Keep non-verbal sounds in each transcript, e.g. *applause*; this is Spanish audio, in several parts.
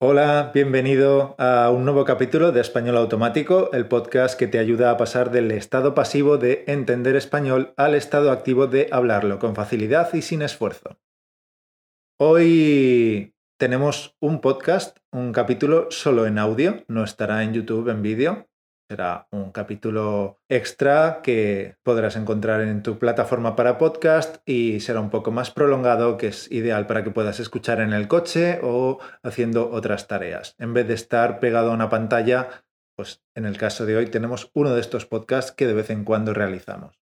Hola, bienvenido a un nuevo capítulo de Español Automático, el podcast que te ayuda a pasar del estado pasivo de entender español al estado activo de hablarlo con facilidad y sin esfuerzo. Hoy tenemos un podcast, un capítulo solo en audio, no estará en YouTube en vídeo, Será un capítulo extra que podrás encontrar en tu plataforma para podcast y será un poco más prolongado, que es ideal para que puedas escuchar en el coche o haciendo otras tareas. En vez de estar pegado a una pantalla, pues en el caso de hoy tenemos uno de estos podcasts que de vez en cuando realizamos.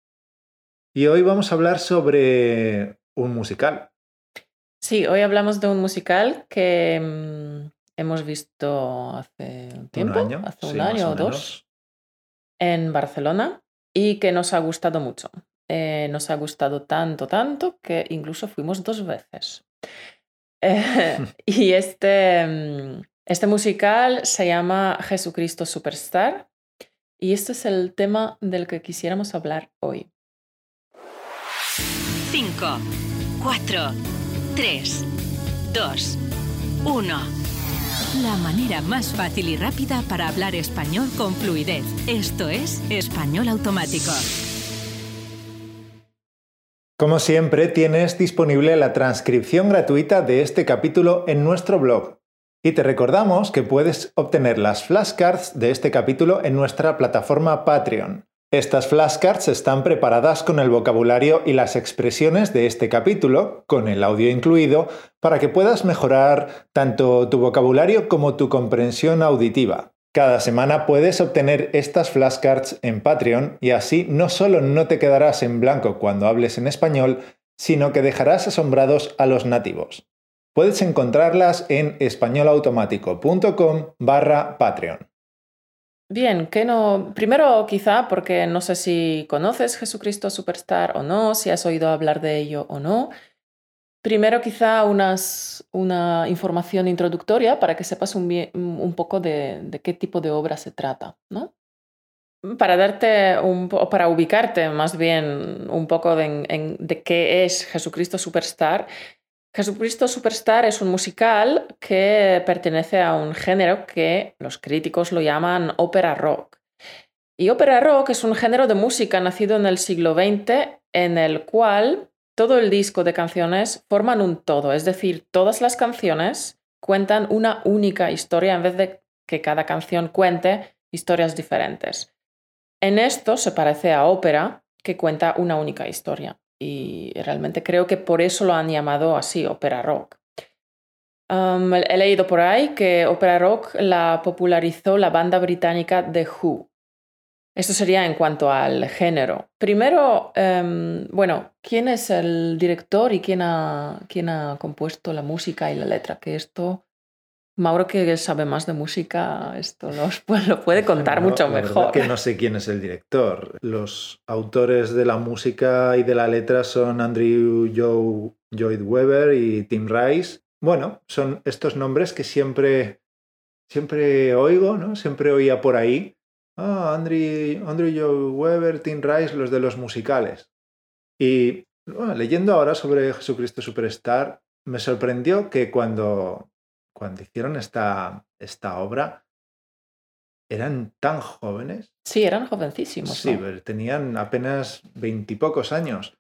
Y hoy vamos a hablar sobre un musical. Sí, hoy hablamos de un musical que mm, hemos visto hace un tiempo, hace un año o dos en Barcelona y que nos ha gustado mucho. Eh, nos ha gustado tanto, tanto que incluso fuimos dos veces. Eh, *laughs* y este, mm, este musical se llama Jesucristo Superstar y este es el tema del que quisiéramos hablar hoy. 5, 4, 3, 2, 1. La manera más fácil y rápida para hablar español con fluidez. Esto es Español Automático. Como siempre, tienes disponible la transcripción gratuita de este capítulo en nuestro blog. Y te recordamos que puedes obtener las flashcards de este capítulo en nuestra plataforma Patreon. Estas flashcards están preparadas con el vocabulario y las expresiones de este capítulo, con el audio incluido, para que puedas mejorar tanto tu vocabulario como tu comprensión auditiva. Cada semana puedes obtener estas flashcards en Patreon y así no solo no te quedarás en blanco cuando hables en español, sino que dejarás asombrados a los nativos. Puedes encontrarlas en españolautomático.com barra Patreon. Bien, que no. Primero, quizá, porque no sé si conoces Jesucristo Superstar o no, si has oído hablar de ello o no. Primero, quizá unas, una información introductoria para que sepas un, un poco de, de, qué tipo de obra se trata, ¿no? Para darte un para ubicarte más bien un poco de, de qué es Jesucristo Superstar, Jesucristo Superstar es un musical que pertenece a un género que los críticos lo llaman ópera rock. Y ópera rock es un género de música nacido en el siglo XX en el cual todo el disco de canciones forman un todo, es decir, todas las canciones cuentan una única historia en vez de que cada canción cuente historias diferentes. En esto se parece a ópera, que cuenta una única historia y realmente creo que por eso lo han llamado así, ópera rock. he leído por ahí que ópera rock la popularizó la banda británica The Who. Esto sería en cuanto al género. Primero, em, bueno, ¿quién es el director y quién ha, quién ha compuesto la música y la letra? Que esto Mauro, que sabe más de música, esto lo *laughs* puede contar mucho mejor. que no sé quién es el director. Los autores de la música y de la letra son Andrew Joe, Lloyd Webber y Tim Rice. Bueno, son estos nombres que siempre, siempre oigo, ¿no? Siempre oía por ahí. Ah, Andrew, Andrew Joe Webber, Tim Rice, los de los musicales. Y leyendo ahora sobre Jesucristo Superstar, me sorprendió que cuando cuando hicieron esta, esta obra, eran tan jóvenes. Sí, eran jovencísimos. Sí, tenían apenas veintipocos años.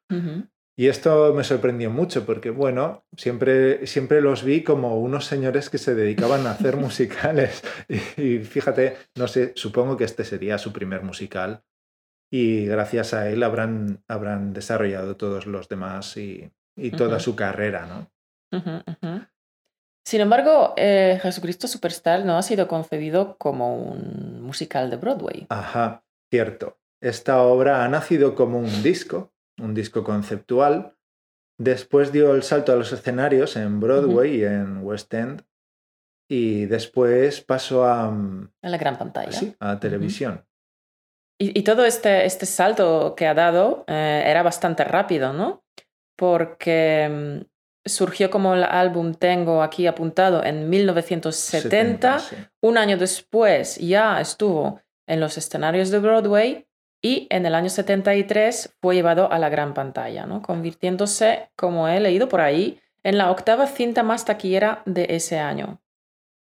Y esto me sorprendió mucho porque, bueno, siempre, siempre los vi como unos señores que se dedicaban a hacer *laughs* musicales. *laughs* Y, fíjate, no sé, supongo que este sería su primer musical. Y gracias a él habrán, habrán desarrollado todos los demás y, toda su carrera, ¿no? Sin embargo, eh, Jesucristo Superstar no ha sido concebido como un musical de Broadway. Ajá, cierto. Esta obra ha nacido como un disco, un disco conceptual. Después dio el salto a los escenarios en Broadway y en West End. Y después pasó a... Mm, a la gran pantalla. Sí, a televisión. y, todo este, este, salto que ha dado eh, era bastante rápido, ¿no? Porque mm, surgió como el álbum Tengo aquí apuntado en 1970. Un año después ya estuvo en los escenarios de Broadway y en el año 73 fue llevado a la gran pantalla, ¿no? convirtiéndose, como he leído por ahí, en la octava cinta más taquillera de ese año.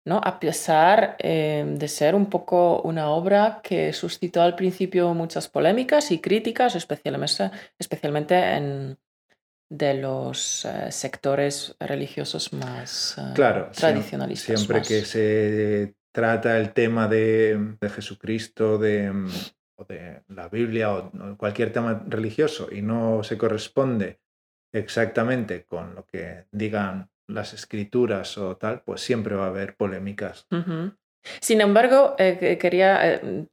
¿no? A pesar eh, de ser un poco una obra que suscitó al principio muchas polémicas y críticas, especialmente, especialmente en, de los eh, sectores religiosos más uh, claro, tradicionalistas. Siempre más. que se trata el tema de, de Jesucristo, de, o de la Biblia o cualquier tema religioso y no se corresponde exactamente con lo que digan las escrituras o tal, pues siempre va a haber polémicas. Uh -huh. Sin embargo, eh, quería, eh,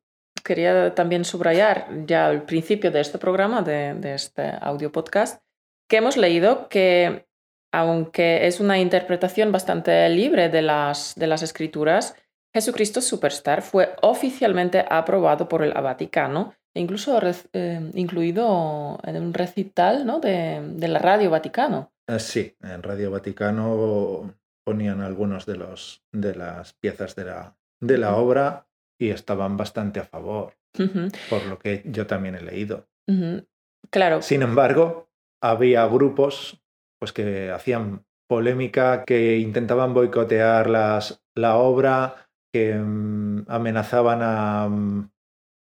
quería también subrayar ya al principio de este programa, de, de este audio podcast, que hemos leído que, aunque es una interpretación bastante libre de las, de las escrituras, Jesucristo Superstar fue oficialmente aprobado por el Vaticano e incluso eh, incluido en un recital ¿no? de, de, la Radio Vaticano. Uh, sí, en Radio Vaticano ponían algunos de, los, de las piezas de la, de la obra y estaban bastante a favor, uh -huh. por lo que yo también he leído. Uh -huh. Claro. Sin embargo, había grupos pues, que hacían polémica, que intentaban boicotear las, la obra, que um, amenazaban a, um,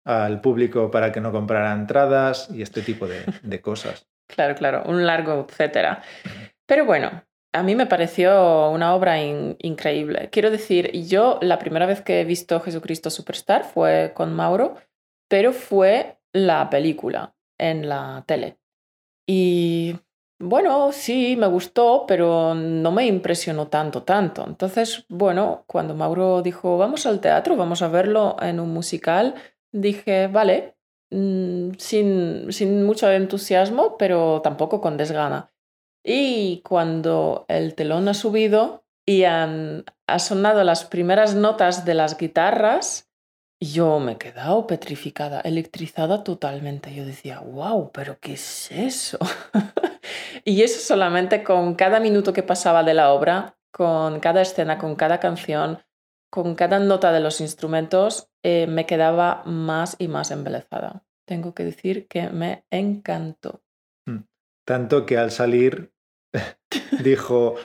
al público para que no comprara entradas y este tipo de, de cosas. claro, claro, un largo etcétera. Pero bueno, a mí me pareció una obra in increíble. Quiero decir, yo la primera vez que he visto Jesucristo Superstar fue con Mauro, pero fue la película en la tele. Y bueno, sí, me gustó, pero no me impresionó tanto, tanto. Entonces, bueno, cuando Mauro dijo, vamos al teatro, vamos a verlo en un musical, dije, vale, mmm, sin, sin mucho entusiasmo, pero tampoco con desgana. Y cuando el telón ha subido y han ha sonado las primeras notas de las guitarras, yo me he quedado petrificada, electrizada totalmente. Yo decía, wow, pero ¿qué es eso? *laughs* y eso solamente con cada minuto que pasaba de la obra, con cada escena, con cada canción, con cada nota de los instrumentos, eh, me quedaba más y más embelezada. Tengo que decir que me encantó. Tanto que al salir *laughs* dijo,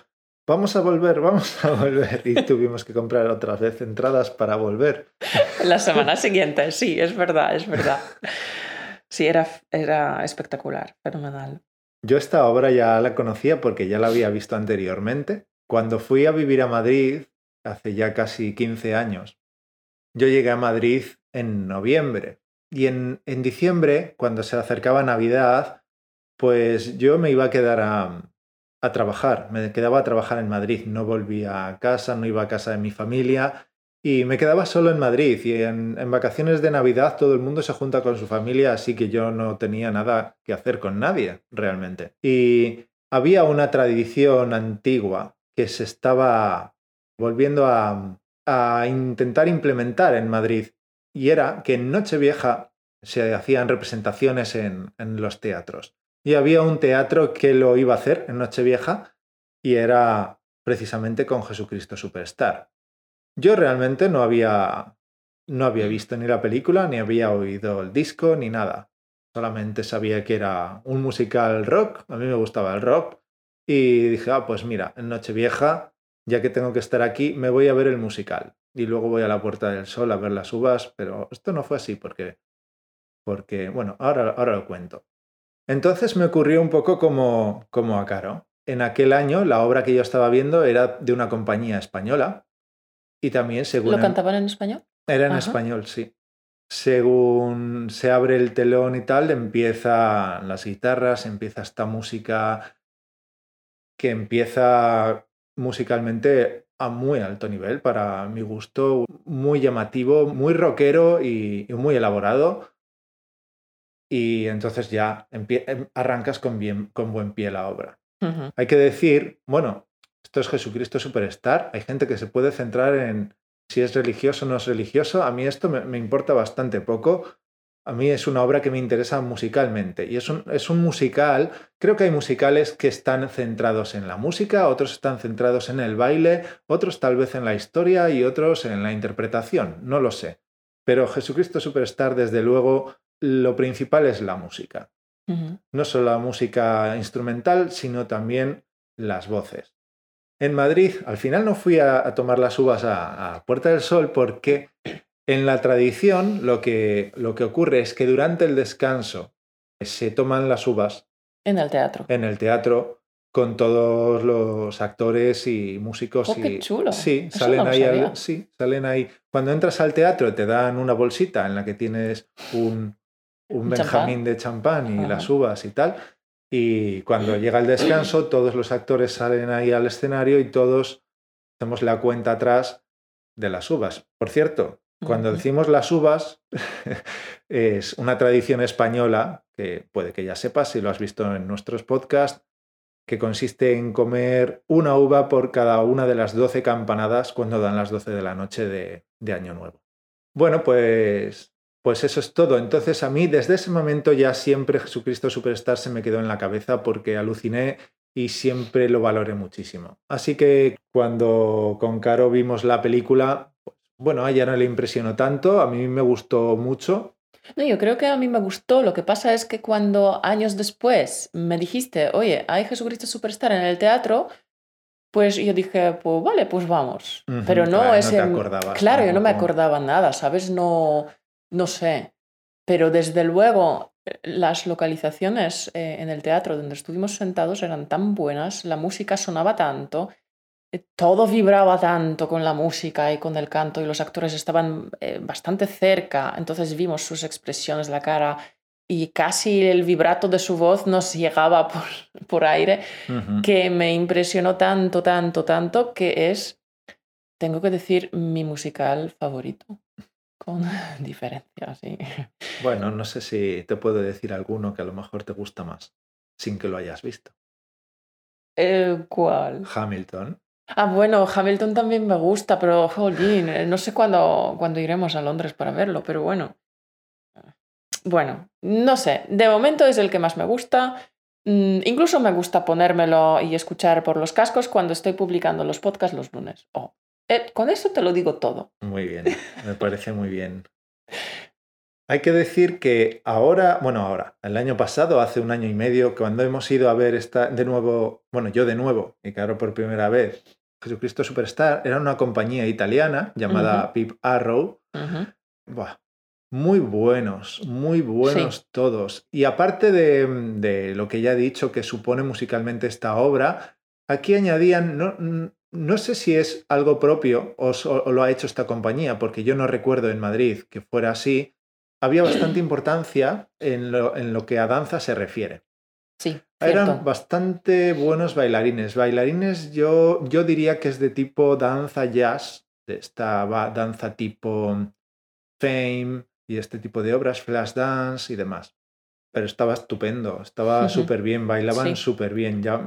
vamos a volver, vamos a volver. Y tuvimos que comprar otra vez entradas para volver. *laughs* La semana siguiente, sí, es verdad, es verdad. Sí, era, era espectacular, fenomenal. Yo esta obra ya la conocía porque ya la había visto anteriormente. Cuando fui a vivir a Madrid, hace ya casi 15 años, yo llegué a Madrid en noviembre. Y en, en diciembre, cuando se acercaba Navidad, pues yo me iba a quedar a, a trabajar. Me quedaba a trabajar en Madrid. No volvía a casa, no iba a casa de mi familia y me quedaba solo en Madrid. Y en, vacaciones de Navidad todo el mundo se junta con su familia, así que yo no tenía nada que hacer con nadie realmente. Y había una tradición antigua que se estaba volviendo a, intentar implementar en Madrid. Y era que en Nochevieja se hacían representaciones en, en los teatros. Y había un teatro que lo iba a hacer en Nochevieja y era precisamente con Jesucristo Superstar. Yo realmente no había, no había visto ni la película, ni había oído el disco, ni nada. Solamente sabía que era un musical rock, a mí me gustaba el rock, y dije, ah, pues mira, en Nochevieja, ya que tengo que estar aquí, me voy a ver el musical. Y luego voy a la Puerta del Sol a ver las uvas, pero esto no fue así porque, porque bueno, ahora, ahora lo cuento. Entonces me ocurrió un poco como, como a Caro. En aquel año la obra que yo estaba viendo era de una compañía española y también según... ¿Lo cantaban en español? Era en Ajá. español, sí. Según se abre el telón y tal, empiezan las guitarras, empieza esta música que empieza musicalmente a muy alto nivel, para mi gusto, muy llamativo, muy rockero y, y muy elaborado y entonces ya em, arrancas con, bien, con buen pie la obra. Uh -huh. Hay que decir, bueno, esto es Jesucristo Superstar, hay gente que se puede centrar en si es religioso o no es religioso, a mí esto me, me, importa bastante poco. A mí es una obra que me interesa musicalmente y es un, es un musical, creo que hay musicales que están centrados en la música, otros están centrados en el baile, otros tal vez en la historia y otros en la interpretación, no lo sé. Pero Jesucristo Superstar, desde luego, lo principal es la música. Uh -huh. No solo la música instrumental, sino también las voces. en Madrid al final no fui a, tomar las uvas a, Puerta del Sol porque en la tradición lo que, lo que ocurre es que durante el descanso se toman las uvas. En el teatro. En el teatro con todos los actores y músicos. Oh, qué chulo. Sí, salen ahí. sí, salen ahí. Cuando entras al teatro te dan una bolsita en la que tienes un, un Benjamín de champán y las uvas y tal. Y cuando llega el descanso, todos los actores salen ahí al escenario y todos hacemos la cuenta atrás de las uvas. Por cierto, cuando decimos las uvas, *laughs* es una tradición española que puede que ya sepas si lo has visto en nuestros podcasts, que consiste en comer una uva por cada una de las 12 campanadas cuando dan las 12 de la noche de, de Año Nuevo. Bueno, pues pues eso es todo. Entonces a mí desde ese momento ya siempre Jesucristo Superstar se me quedó en la cabeza porque aluciné y siempre lo valoré muchísimo. Así que cuando con Caro vimos la película, pues, bueno, a ella no le impresionó tanto, a mí me gustó mucho. No, yo creo que a mí me gustó. Lo que pasa es que cuando años después me dijiste, oye, hay Jesucristo Superstar en el teatro, pues yo dije, pues vale, pues vamos. Pero no es. claro, yo no me acordaba nada, ¿sabes? No no sé, pero desde luego eh, las localizaciones eh, en el teatro donde estuvimos sentados eran tan buenas, la música sonaba tanto, eh, todo vibraba tanto con la música y con el canto y los actores estaban bastante cerca, entonces vimos sus expresiones, la cara y casi el vibrato de su voz nos llegaba por, *laughs* por aire, que me impresionó tanto, tanto, tanto, que es, tengo que decir, mi musical favorito con *laughs* diferencia, sí. Bueno, no sé si te puedo decir alguno que a lo mejor te gusta más, sin que lo hayas visto. Eh, ¿Cuál? Hamilton. Ah, bueno, Hamilton también me gusta, pero jolín, eh, no sé cuándo, cuándo iremos a Londres para verlo, pero bueno. Bueno, no sé, de momento es el que más me gusta. Mm, incluso me gusta ponérmelo y escuchar por los cascos cuando estoy publicando los podcasts los lunes. Oh, eh, con eso te lo digo todo. Muy bien, me parece muy bien. Hay que decir que ahora, bueno, ahora, el año pasado, hace un año y medio, cuando hemos ido a ver esta, de nuevo, bueno, yo de nuevo, y claro, por primera vez, Jesucristo Superstar, era una compañía italiana llamada Pip Arrow. muy buenos, muy buenos todos. Y aparte de, de, lo que ya he dicho que supone musicalmente esta obra, aquí añadían, no, no sé si es algo propio o, lo ha hecho esta compañía, porque yo no recuerdo en Madrid que fuera así. Había bastante importancia en lo, que a danza se refiere. Sí. Eran bastante buenos bailarines. Bailarines yo, yo diría que es de tipo danza jazz, de esta danza tipo fame y este tipo de obras, flash dance y demás. Pero estaba estupendo, estaba *laughs* súper bien, bailaban súper bien. Ya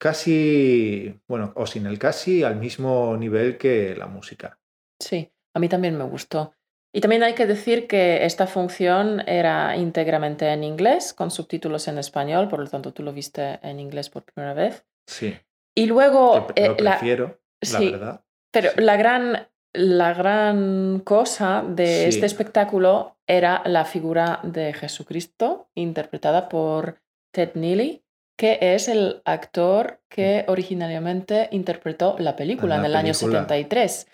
casi, bueno, o sin el casi, al mismo nivel que la música. Sí, a mí también me gustó. Y también hay que decir que esta función era íntegramente en inglés, con subtítulos en español, por lo tanto tú lo viste en inglés por primera vez. Sí. Y luego... Lo, eh, prefiero, la, verdad. Pero la, gran, la gran cosa de este espectáculo era la figura de Jesucristo, interpretada por Ted Neely, que es el actor que originalmente interpretó la película en, el año 73.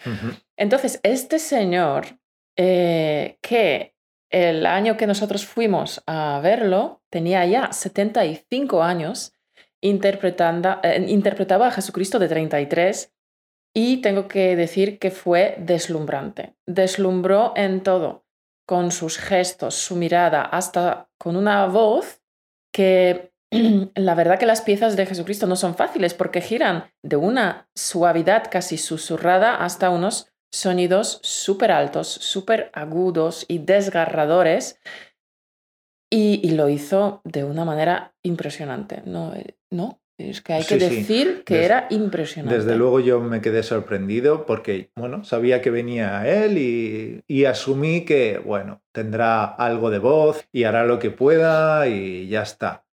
Entonces, este señor, eh, que el año que nosotros fuimos a verlo, tenía ya 75 años, interpretando, eh, interpretaba a Jesucristo de 33 y tengo que decir que fue deslumbrante. Deslumbró en todo, con sus gestos, su mirada, hasta con una voz que *clears throat* la verdad que las piezas de Jesucristo no son fáciles porque giran de una suavidad casi susurrada hasta unos sonidos súper altos, súper agudos y desgarradores. Y, lo hizo de una manera impresionante. No, no es que hay que decir que era impresionante. Desde luego yo me quedé sorprendido porque, bueno, sabía que venía él y, y, asumí que, bueno, tendrá algo de voz y hará lo que pueda y ya está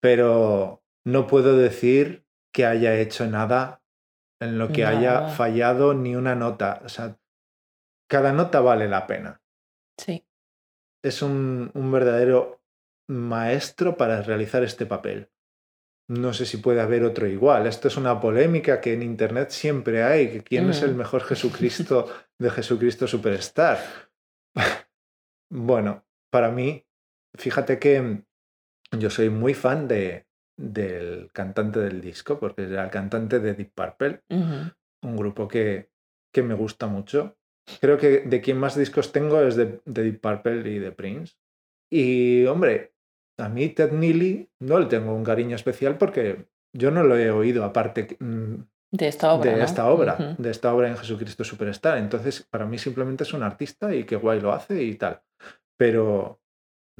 pero no puedo decir que haya hecho nada en lo que haya fallado ni una nota. O sea, cada nota vale la pena. Sí. Es un, un verdadero maestro para realizar este papel. no sé si puede haber otro igual. Esto es una polémica que en Internet siempre hay, quién es el mejor Jesucristo *laughs* de Jesucristo Superstar. *laughs* bueno, para mí, fíjate que yo soy muy fan de, del cantante del disco, porque era el cantante de Deep Purple, un grupo que, que, me gusta mucho. Creo que de quien más discos tengo es de, Deep Purple y de Prince. Y hombre, a mí Ted Neely no le tengo un cariño especial porque yo no lo he oído aparte mm, de esta obra. De esta obra, de esta obra en Jesucristo Superstar. Entonces, para mí simplemente es un artista y qué guay lo hace y tal. Pero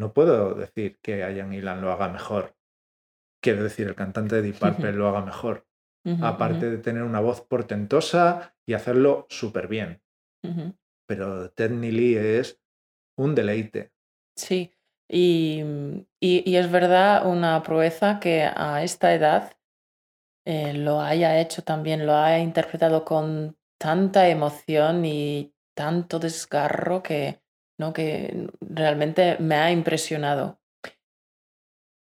no puedo decir que Ian Ilan lo haga mejor. Quiero decir, el cantante de Deep *laughs* Purple lo haga mejor. aparte de tener una voz portentosa y hacerlo súper bien. Pero Ted Neely es un deleite. Sí, y, y, es verdad una proeza que a esta edad eh, lo haya hecho también, lo haya interpretado con tanta emoción y tanto desgarro que, ¿no? que realmente me ha impresionado.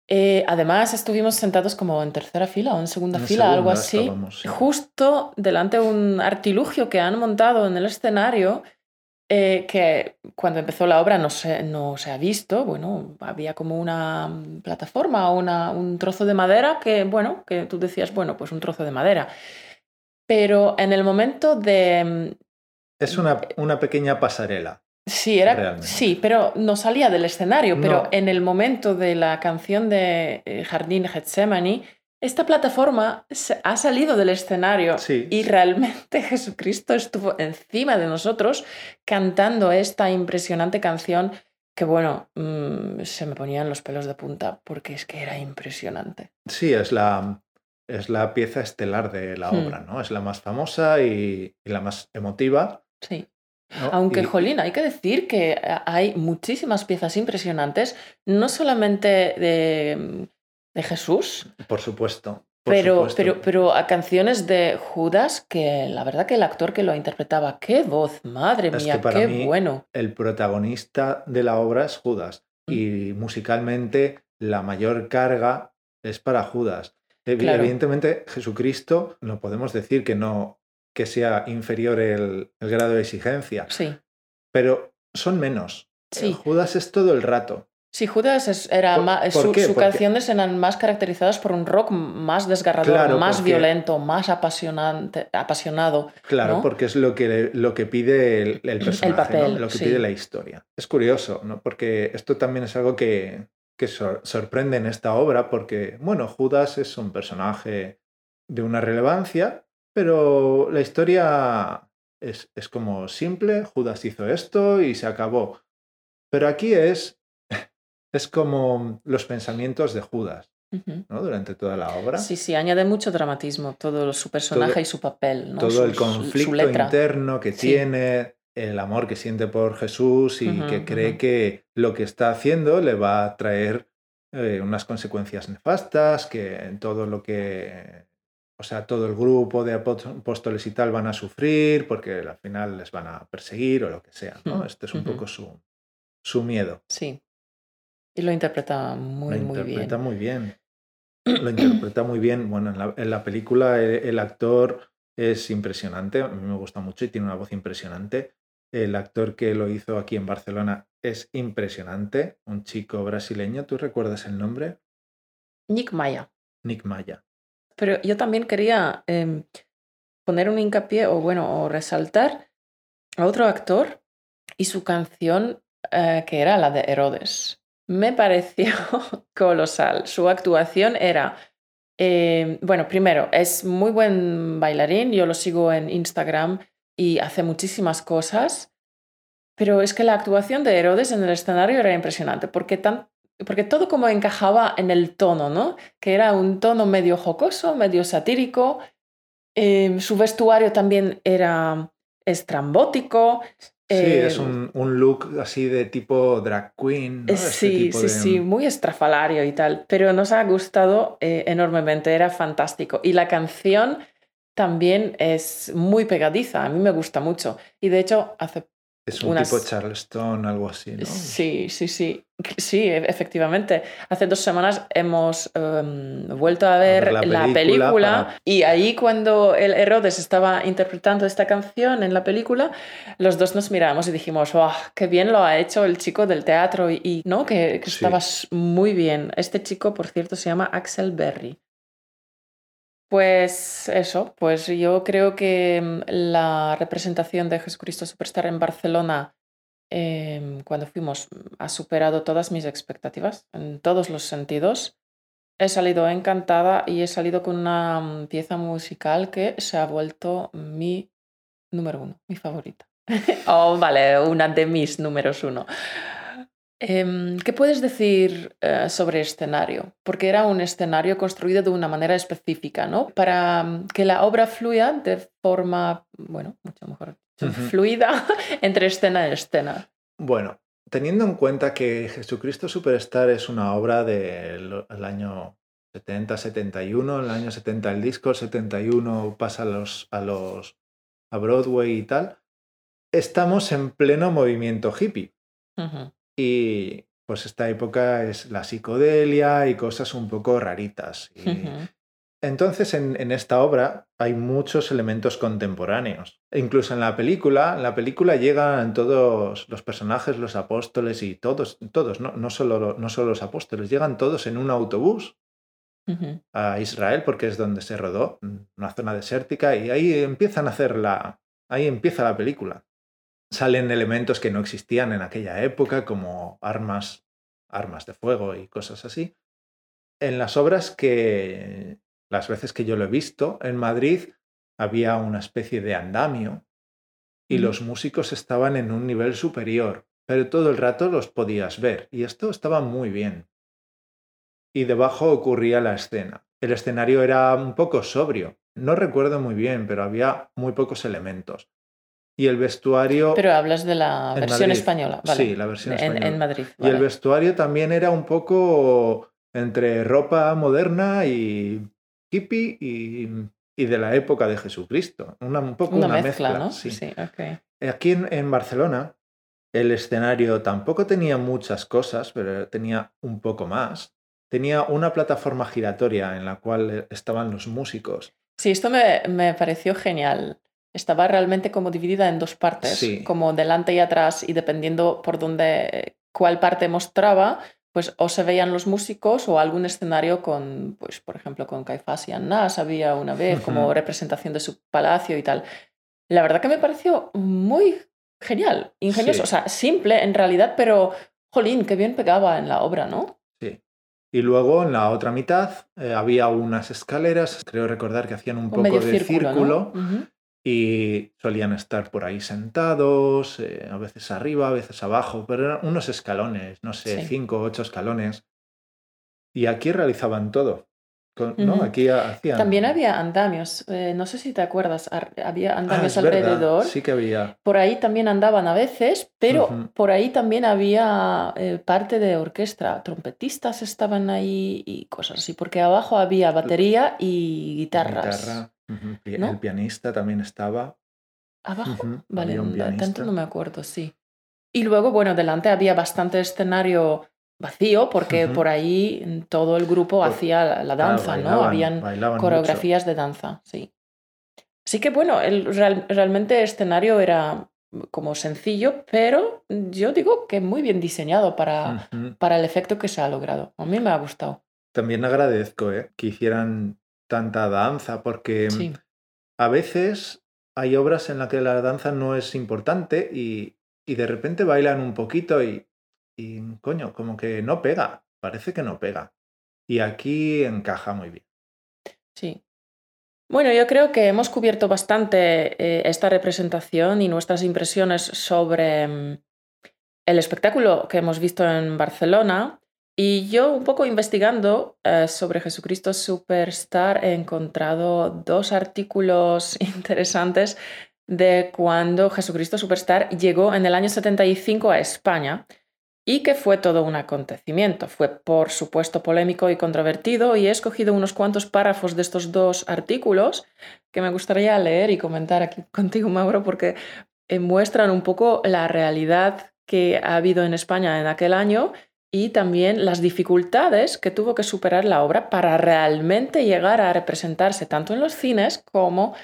Eh, además, estuvimos sentados como en tercera fila o en segunda fila, algo así, justo delante de un artilugio que han montado en el escenario eh, que cuando empezó la obra no se, no se ha visto. Bueno, había como una plataforma o un trozo de madera que, bueno, que tú decías, bueno, pues un trozo de madera. Pero en el momento de... Es una, una pequeña pasarela. Sí, era, sí, pero no salía del escenario. Pero en el momento de la canción de eh, Jardín Getsemani, esta plataforma ha salido del escenario y realmente *laughs* Jesucristo estuvo encima de nosotros cantando esta impresionante canción que bueno, mm, se me ponían los pelos de punta porque es que era impresionante. Sí, es la, es la pieza estelar de la hmm. obra, ¿no? Es la más famosa y, la más emotiva. Sí. Aunque, Jolín, hay que decir que hay muchísimas piezas impresionantes, no solamente de de Jesús. Por supuesto. pero, pero, pero a canciones de Judas, que la verdad que el actor que lo interpretaba, qué voz, madre mía, qué bueno. El protagonista de la obra es Judas mm. y musicalmente la mayor carga es para Judas. Evidentemente, Jesucristo no podemos decir que no que sea inferior el, grado de exigencia. Sí. Pero son menos. Sí. Judas es todo el rato. Sí, Judas era más, sus canciones eran más caracterizadas por un rock más desgarrador, más violento, más apasionante, apasionado. Claro, porque es lo que, lo que pide el, personaje, papel, lo que pide la historia. Es curioso, ¿no? porque esto también es algo que, que sorprende en esta obra, porque, bueno, Judas es un personaje de una relevancia, pero la historia es, es como simple, Judas hizo esto y se acabó. Pero aquí es *laughs* es como los pensamientos de Judas. ¿no? Durante toda la obra. Sí, sí, añade mucho dramatismo todo su personaje y su papel. ¿no? Todo el conflicto interno que tiene, el amor que siente por Jesús y que cree que lo que está haciendo le va a traer eh, unas consecuencias nefastas, que en todo lo que, o sea, todo el grupo de apóstoles y tal van a sufrir porque al final les van a perseguir o lo que sea. ¿no? Este es un poco su, su miedo. Sí. Y lo interpreta muy, lo muy interpreta muy bien. Lo *clears throat* interpreta muy bien. Bueno, en la, película eh, el, actor es impresionante, a mí me gusta mucho y tiene una voz impresionante. El actor que lo hizo aquí en Barcelona es impresionante, un chico brasileño. ¿Tú recuerdas el nombre? Nick Maya. Nick Maya. Pero yo también quería em, poner un hincapié o bueno, o resaltar a otro actor y su canción eh, que era la de Herodes me pareció *laughs* colosal. Su actuación era, eh, bueno, primero, es muy buen bailarín, yo lo sigo en Instagram y hace muchísimas cosas, pero es que la actuación de Herodes en el escenario era impresionante, porque, tan, porque todo como encajaba en el tono, ¿no? Que era un tono medio jocoso, medio satírico, eh, su vestuario también era estrambótico, Sí, es em, un, look así de tipo drag queen. ¿no? Este sí, sí, sí, muy estrafalario y tal, pero nos ha gustado eh, enormemente, era fantástico. Y la canción también es muy pegadiza, a mí me gusta mucho. Y de hecho, hace Es un unas- tipo Charleston, algo así, ¿no? Sí, sí, sí. Sí, e- efectivamente. Hace dos semanas hemos em, vuelto a ver, ver la la, película para- y ahí cuando el Herodes estaba interpretando esta canción en la película, los dos nos miramos y dijimos. ¡Qué bien lo ha hecho el chico del teatro! Y, y, no, que, que Sí. estaba muy bien. Este chico, por cierto, se llama Axel Berry. Pues eso, pues yo creo que mm, la representación de Jesucristo Superstar en Barcelona em, cuando fuimos mm, ha superado todas mis expectativas en todos los sentidos. He salido encantada y he salido con una mm, pieza musical que se ha vuelto mi número uno, mi favorita. *laughs* oh, vale, una de mis números uno. Em, ¿Qué puedes decir eh, sobre escenario? Porque era un escenario construido de una manera específica, ¿no? Para mm, que la obra fluya de forma, bueno, mucho mejor, fluida *laughs* entre escena y escena. Bueno, teniendo en cuenta que Jesucristo Superstar es una obra del el año 70, 71, en el año 70 el disco, el 71 pasa a los, a los a Broadway y tal, estamos en pleno movimiento hippie. Ujú, Y pues esta época es la psicodelia y cosas un poco raritas. Y entonces en, en esta obra hay muchos elementos contemporáneos. E incluso en la película, en la película llegan todos los personajes, los apóstoles y todos, todos, no, no, solo, no solo los apóstoles, llegan todos en un autobús a Israel porque es donde se rodó, una zona desértica, y ahí empiezan a hacer la. Ahí empieza la película. Salen elementos que no existían en aquella época, como armas, armas de fuego y cosas así. En las obras que. Las veces que yo lo he visto, en Madrid había una especie de andamio y los músicos estaban en un nivel superior, pero todo el rato los podías ver, y esto estaba muy bien y debajo ocurría la escena. El escenario era un poco sobrio. No recuerdo muy bien, pero había muy pocos elementos. Y el vestuario... Pero hablas de la versión Madrid. española, ¿vale? Sí, la versión española. En, Madrid. Y el vestuario también era un poco entre ropa moderna y hippie y, y de la época de Jesucristo. Una, un poco Una, una, mezcla, ¿no? sí. Sí, ok. Aquí en, en Barcelona el escenario tampoco tenía muchas cosas, pero tenía un poco más. Tenía una plataforma giratoria en la cual estaban los músicos. Sí, esto me, me pareció genial. Estaba realmente como dividida en dos partes, Sí. como delante y atrás, y dependiendo por dónde, cuál parte mostraba, pues o se veían los músicos o algún escenario con, pues por ejemplo, con Caifás y Anás, había una vez como representación de su palacio y tal. La verdad que me pareció muy genial, ingenioso, Sí. o sea, simple en realidad, pero, jolín, qué bien pegaba en la obra, ¿no? Sí. Y luego en la otra mitad eh, había unas escaleras, creo recordar que hacían un Un poco de círculo, círculo. Y solían estar por ahí sentados, eh, a veces arriba, a veces abajo, pero eran unos escalones, no sé, Sí. cinco o ocho escalones. Y aquí realizaban todo. con- ¿no? Aquí hacían... También había andamios, eh, no sé si te acuerdas, había Ah, andamios verdad, alrededor. Sí que había. Por ahí también andaban a veces, pero por ahí también había eh, parte de orquesta, trompetistas estaban ahí y cosas así, porque abajo había batería y guitarras. Guitarra, El pianista también estaba. ¿Abajo? Vale, había un no- tanto no me acuerdo, sí. Y luego, bueno, delante había bastante escenario vacío porque por ahí mm, todo el grupo Por- hacía la, danza, ¿no? Habían bailaban mucho. coreografías de danza, sí. Así que bueno, el, real- realmente el escenario era como sencillo, pero yo digo que muy bien diseñado para, para el efecto que se ha logrado. A mí me ha gustado. También agradezco eh, que hicieran tanta danza, porque Sí, a veces hay obras en las que la danza no es importante y, y de repente bailan un poquito y, y, coño, como que no pega, parece que no pega. Y aquí encaja muy bien. sí. Bueno, yo creo que hemos cubierto bastante eh, esta representación y nuestras impresiones sobre mm, el espectáculo que hemos visto en Barcelona. Y yo, un poco investigando eh, sobre Jesucristo Superstar, he encontrado dos artículos *laughs* interesantes de cuando Jesucristo Superstar llegó en el año 75 a España y que fue todo un acontecimiento. Fue, por supuesto, polémico y controvertido y he escogido unos cuantos párrafos de estos dos artículos que me gustaría leer y comentar aquí contigo, Mauro, porque eh, muestran un poco la realidad que ha habido en España en aquel año y también las dificultades que tuvo que superar la obra para realmente llegar a representarse tanto en los cines como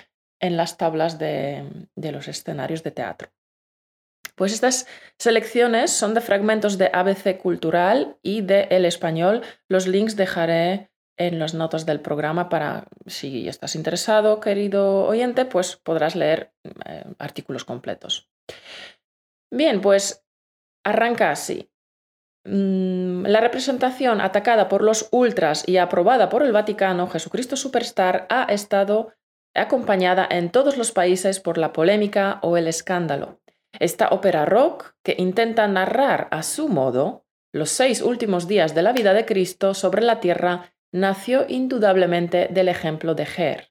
en las tablas de, los escenarios de teatro. Pues estas selecciones son de fragmentos de ABC Cultural y de El Español. Los links dejaré en las notas del programa para, si estás interesado, querido oyente, pues podrás leer eh, artículos completos. Bien, pues arranca así. Mm, la representación atacada por los ultras y aprobada por el Vaticano, Jesucristo Superstar, ha estado acompañada en todos los países por la polémica o el escándalo. Esta ópera rock, que intenta narrar a su modo los seis últimos días de la vida de Cristo sobre la tierra, nació indudablemente del ejemplo de Ger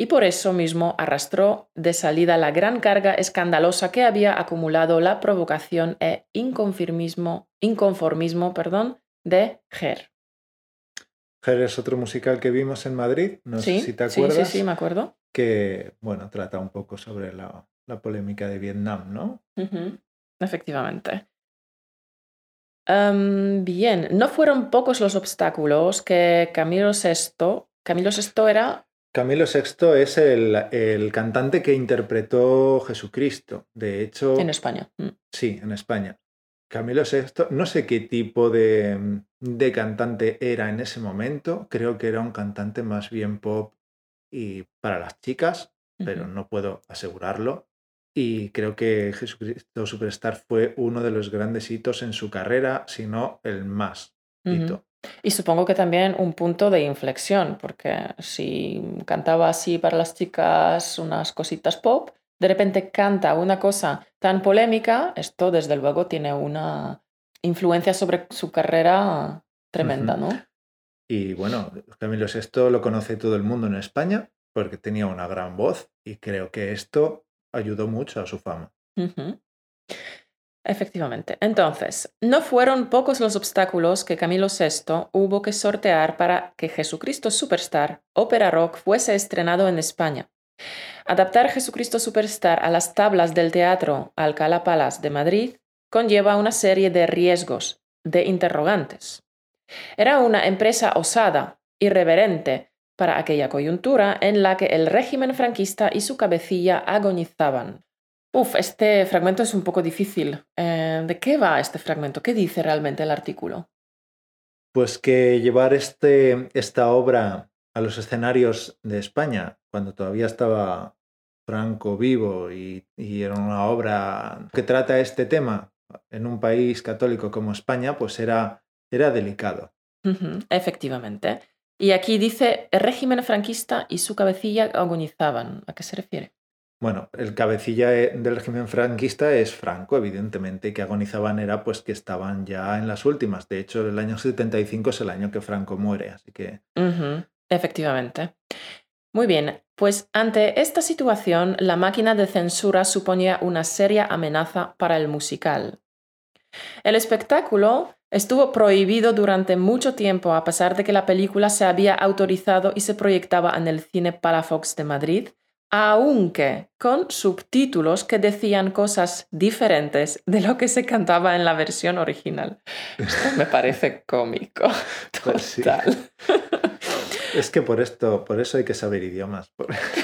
y por eso mismo arrastró de salida la gran carga escandalosa que había acumulado la provocación e inconformismo, inconformismo perdón, de Ger. Ger es otro musical que vimos en Madrid, no sé si te acuerdas. Sí, sí, sí, me acuerdo. Que, bueno, trata un poco sobre la, polémica de Vietnam, ¿no? Efectivamente. Em, bien, no fueron pocos los obstáculos que Camilo VI, Camilo VI era Camilo VI es el, cantante que interpretó Jesucristo. De hecho. En España. Mm. Sí, en España. Camilo VI, no sé qué tipo de, cantante era en ese momento. Creo que era un cantante más bien pop y para las chicas, pero no puedo asegurarlo. Y creo que Jesucristo Superstar fue uno de los grandes hitos en su carrera, si no el más hito. Y supongo que también un punto de inflexión, porque si cantaba así para las chicas unas cositas pop, de repente canta una cosa tan polémica, esto desde luego tiene una influencia sobre su carrera tremenda, ¿no? Y bueno, Camilo VI lo conoce todo el mundo en España porque tenía una gran voz y creo que esto ayudó mucho a su fama. Efectivamente. Entonces, no fueron pocos los obstáculos que Camilo VI hubo que sortear para que Jesucristo Superstar, ópera rock, fuese estrenado en España. Adaptar Jesucristo Superstar a las tablas del teatro Alcalá Palace de Madrid conlleva una serie de riesgos, de interrogantes. Era una empresa osada, irreverente, para aquella coyuntura en la que el régimen franquista y su cabecilla agonizaban. Uf, este fragmento es un poco difícil. Eh, ¿De qué va este fragmento? ¿Qué dice realmente el artículo? Pues que llevar este, esta obra a los escenarios de España, cuando todavía estaba Franco vivo y, era una obra que trata este tema en un país católico como España, pues era, era delicado. efectivamente. Y aquí dice, el régimen franquista y su cabecilla agonizaban. ¿A qué se refiere? Bueno, el cabecilla eh, del régimen franquista es Franco, evidentemente, y que agonizaban era pues que estaban ya en las últimas. De hecho, el año 75 es el año que Franco muere, así que... Efectivamente. Muy bien, pues ante esta situación, la máquina de censura suponía una seria amenaza para el musical. El espectáculo estuvo prohibido durante mucho tiempo a pesar de que la película se había autorizado y se proyectaba en el cine Palafox de Madrid aunque con subtítulos que decían cosas diferentes de lo que se cantaba en la versión original. Esto me parece *laughs* cómico. Pues total. Es que por esto, por eso hay que saber idiomas.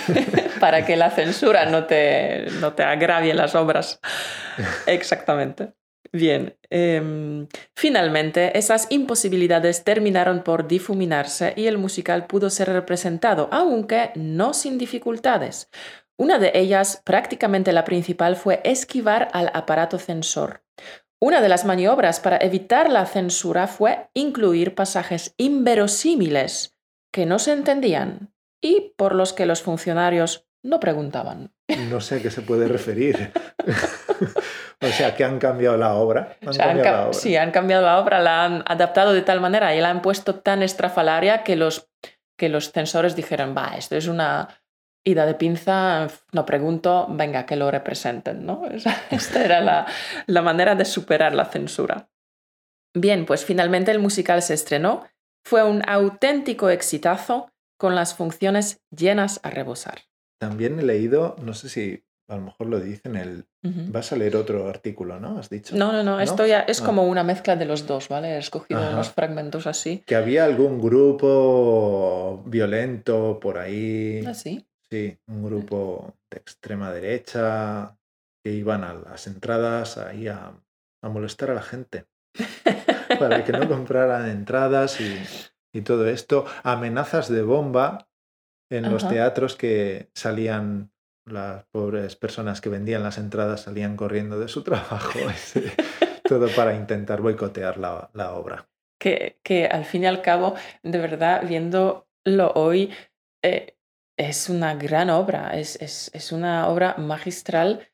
*laughs* Para que la censura no te, no te agravie las obras. Exactamente. Bien, em, finalmente esas imposibilidades terminaron por difuminarse y el musical pudo ser representado, aunque no sin dificultades. Una de ellas, prácticamente la principal, fue esquivar al aparato censor. Una de las maniobras para evitar la censura fue incluir pasajes inverosímiles que no se entendían y por los que los funcionarios no preguntaban. No sé a qué se puede referir. *laughs* o sea, que han cambiado la obra. Sí, han cambiado la obra, la han adaptado de tal manera y la han puesto tan estrafalaria que los, que los censores dijeron, va, esto es una ida de pinza, no pregunto, venga, que lo representen, ¿no? *laughs* Esta era la, la manera de superar la censura. Bien, pues finalmente el musical se estrenó. Fue un auténtico exitazo con las funciones llenas a rebosar. También he leído, no sé si a lo mejor lo dice en el... Vas a leer otro artículo, ¿no? Has dicho. No, no, no, esto ya es Ah. como una mezcla de los dos, ¿vale? He escogido Ajá. unos fragmentos así. Que había algún grupo violento por ahí. Así. Sí, un grupo de extrema derecha que iban a las entradas ahí a, a molestar a la gente para que no *laughs* compraran entradas y, y todo esto. Amenazas de bomba en los teatros que salían, las pobres personas que vendían las entradas salían corriendo de su *laughs* trabajo. todo para intentar boicotear la, la obra. que, que al fin y al cabo, de verdad, viéndolo hoy, eh, es una gran obra, es, es, es una obra magistral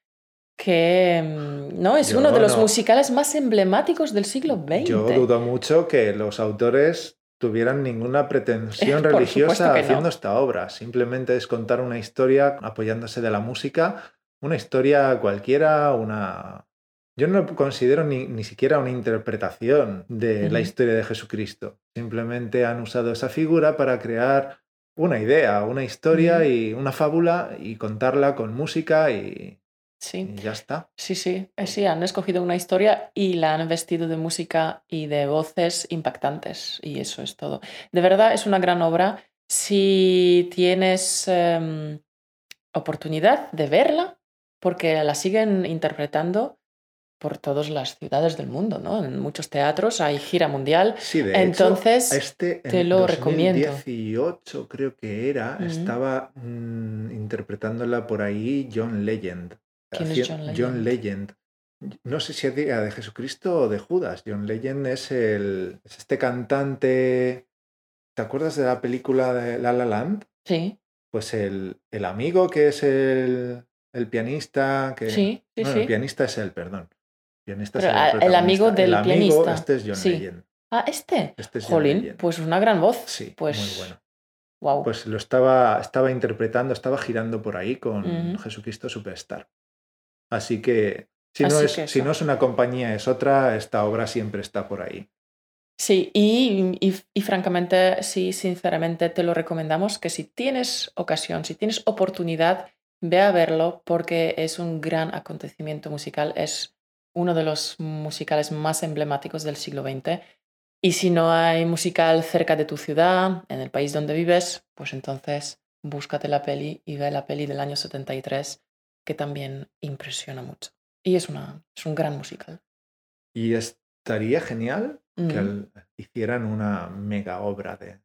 que mm, no es Yo uno de los no. musicales más emblemáticos del siglo XX. Yo dudo mucho que los autores tuvieran ninguna pretensión *laughs* Por religiosa no. haciendo esta obra. Simplemente es contar una historia apoyándose de la música, una historia cualquiera, una... Yo no considero ni, ni siquiera una interpretación de la historia de Jesucristo. Simplemente han usado esa figura para crear una idea, una historia y una fábula y contarla con música y, Sí. y ya está. Sí, sí, eh, sí, han escogido una historia y la han vestido de música y de voces impactantes y eso es todo. De verdad es una gran obra. Si tienes em, oportunidad de verla, porque la siguen interpretando por todas las ciudades del mundo, ¿no? En muchos teatros hay gira mundial. Sí, de Entonces, hecho, este te en lo recomiendo. 2018 creo que era, estaba mm, interpretándola por ahí John Legend. ¿Quién es John Legend? John Legend. No sé si era de Jesucristo o de Judas. John Legend es, el, es este cantante. ¿Te acuerdas de la película de La La Land? Sí, Pues el, el amigo que es el, el pianista. Que, sí, sí, bueno, sí. el pianista es él, perdón. Pianista es el ah, el amigo del el amigo, pianista. Este es John Sí. Legend. Ah, este. Este es John Jolín, Legend. pues una gran voz. Sí, pues, muy bueno. Wow. Pues lo estaba, estaba interpretando, estaba girando por ahí con Ujú. Jesucristo Superstar. Así que si, no es, que si eso. no es una compañía, es otra, esta obra siempre está por ahí. Sí, y, y- y francamente, sí, sinceramente te lo recomendamos que si tienes ocasión, si tienes oportunidad, ve a verlo porque es un gran acontecimiento musical, es uno de los musicales más emblemáticos del siglo XX. Y si no hay musical cerca de tu ciudad, en el país donde vives, pues entonces búscate la peli y ve la peli del año 73, que también impresiona mucho. Y es, una, es un gran musical. Y estaría genial que hicieran una mega obra de,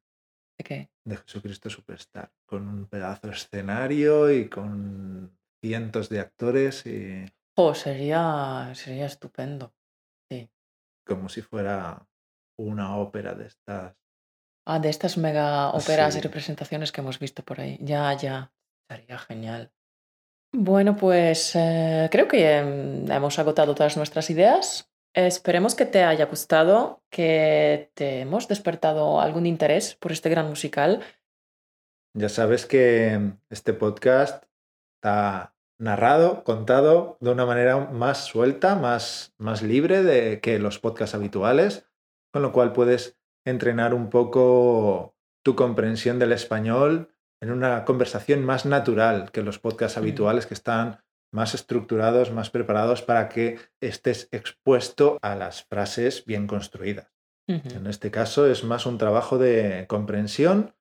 ¿De qué? de Jesucristo Superstar, con un pedazo de escenario y con cientos de actores y Oh, sería, sería estupendo. como si fuera una ópera de estas. Ah, de estas mega óperas y Sí. representaciones que hemos visto por ahí. Ya, ya. Sería genial. Bueno, pues eh, creo que em, hemos agotado todas nuestras ideas. Esperemos que te haya gustado, que te hemos despertado algún interés por este gran musical. Ya sabes que este podcast está narrado, contado de una manera más suelta, más, más libre de que los podcasts habituales, con lo cual puedes entrenar un poco tu comprensión del español en una conversación más natural que los podcasts habituales que están más estructurados, más preparados para que estés expuesto a las frases bien construidas. En este caso es más un trabajo de comprensión.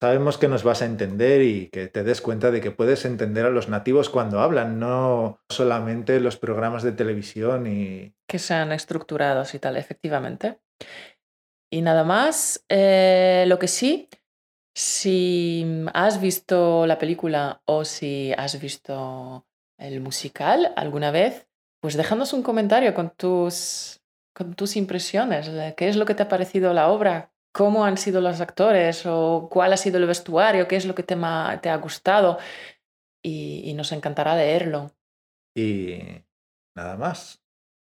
Sabemos que nos vas a entender y que te des cuenta de que puedes entender a los nativos cuando hablan, no solamente los programas de televisión y... que sean estructurados y tal, efectivamente. Y nada más, eh, lo que sí, si has visto la película o si has visto el musical alguna vez, pues déjanos un comentario con tus, con tus impresiones. de ¿Qué es lo que te ha parecido la obra? ¿Cómo han sido los actores? ¿O cuál ha sido el vestuario? ¿Qué es lo que te, ma- te ha gustado? Y, y nos encantará leerlo. y nada más.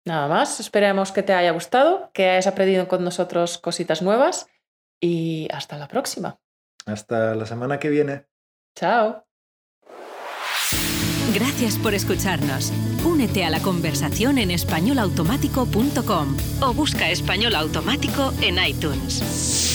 Nada más, esperemos que te haya gustado, que hayas aprendido con nosotros cositas nuevas y hasta la próxima. Hasta la semana que viene. Chao. Gracias por escucharnos. Únete a la conversación en españolautomático.com o busca español automático en iTunes.